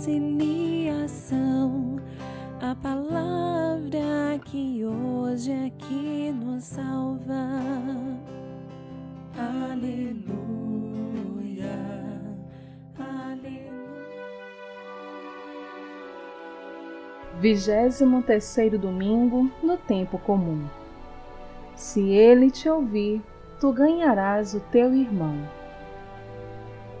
reconciliação, a palavra que hoje aqui nos salva. Aleluia, aleluia. Vigésimo terceiro domingo no tempo comum. Se ele te ouvir, tu ganharás o teu irmão.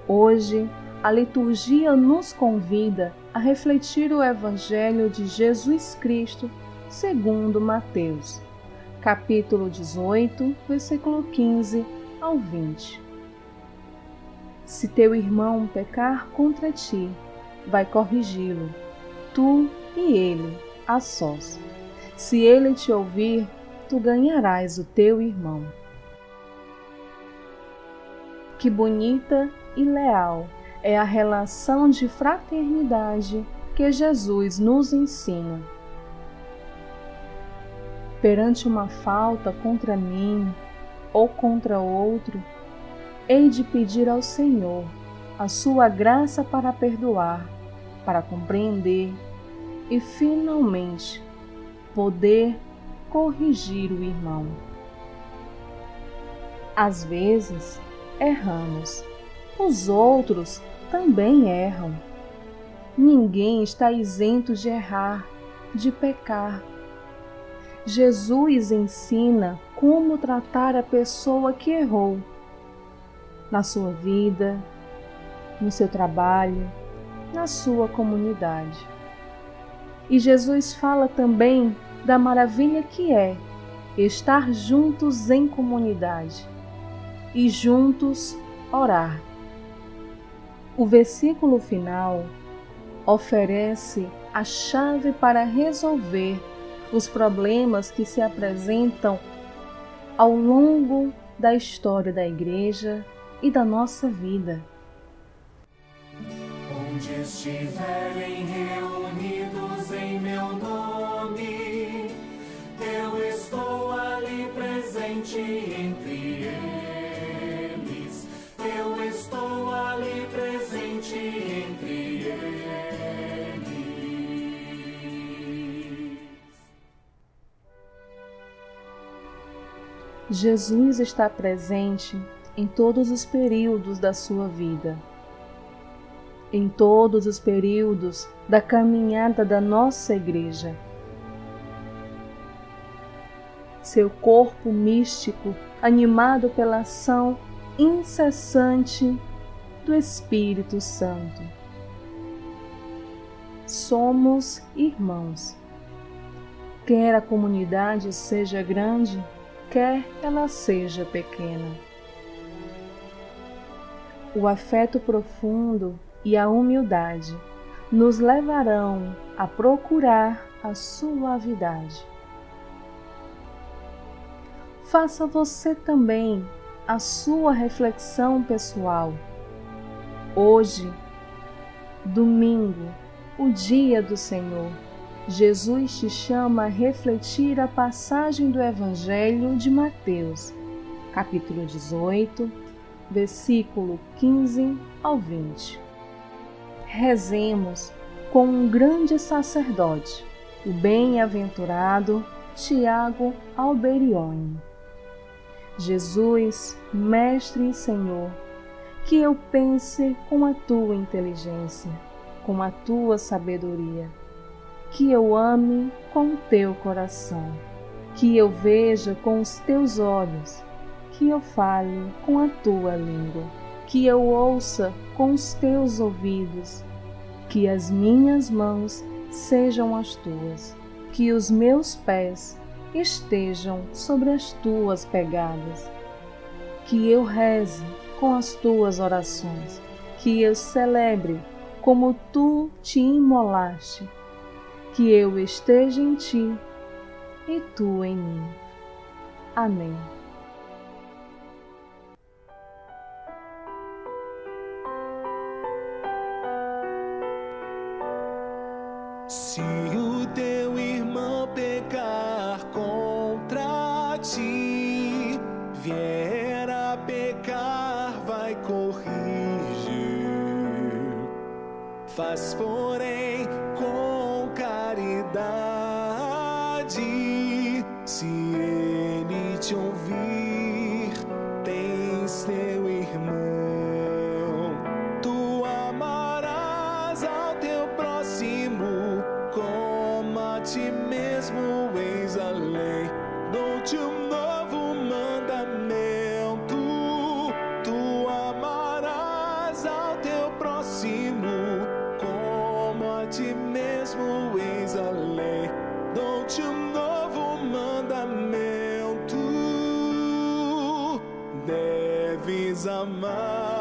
Hoje, a liturgia nos convida a refletir o Evangelho de Jesus Cristo segundo Mateus, capítulo 18, versículo 15 ao 20. Se teu irmão pecar contra ti, vai corrigi-lo, tu e ele, a sós. Se ele te ouvir, tu ganharás o teu irmão. Que bonita e leal é a relação de fraternidade que Jesus nos ensina. Perante uma falta contra mim ou contra outro, hei de pedir ao Senhor a sua graça para perdoar, para compreender e, finalmente, poder corrigir o irmão. Às vezes, erramos. Os outros também erram. Ninguém está isento de errar, de pecar. Jesus ensina como tratar a pessoa que errou na sua vida, no seu trabalho, na sua comunidade. E Jesus fala também da maravilha que é estar juntos em comunidade e juntos orar. O versículo final oferece a chave para resolver os problemas que se apresentam ao longo da história da Igreja e da nossa vida. Onde estiverem reunidos Jesus está presente em todos os períodos da sua vida, em todos os períodos da caminhada da nossa Igreja. Seu corpo místico, animado pela ação incessante do Espírito Santo. Somos irmãos. Quer a comunidade seja grande, quer ela seja pequena. O afeto profundo e a humildade nos levarão a procurar a suavidade. Faça você também a sua reflexão pessoal. Hoje, domingo, o dia do Senhor, Jesus te chama a refletir a passagem do Evangelho de Mateus, capítulo 18, versículo 15 ao 20. Rezemos com um grande sacerdote, o bem-aventurado Tiago Alberione. Jesus, Mestre e Senhor, que eu pense com a tua inteligência, com a tua sabedoria, que eu ame com o teu coração, que eu veja com os teus olhos, que eu fale com a tua língua, que eu ouça com os teus ouvidos, que as minhas mãos sejam as tuas, que os meus pés estejam sobre as tuas pegadas, que eu reze com as tuas orações, que eu celebre como tu te imolaste, que eu esteja em ti e tu em mim. Amém. Se o teu irmão pecar contra ti, vier a pecar, vai corrigir. Faz, porém, Se ele te ouvir, tens teu irmão. Tu amarás ao teu próximo como a ti mesmo. Eis a lei. Dou-te um novo mandamento. Tu amarás ao teu próximo como a ti mesmo. Eis a lei. Dou-te um my.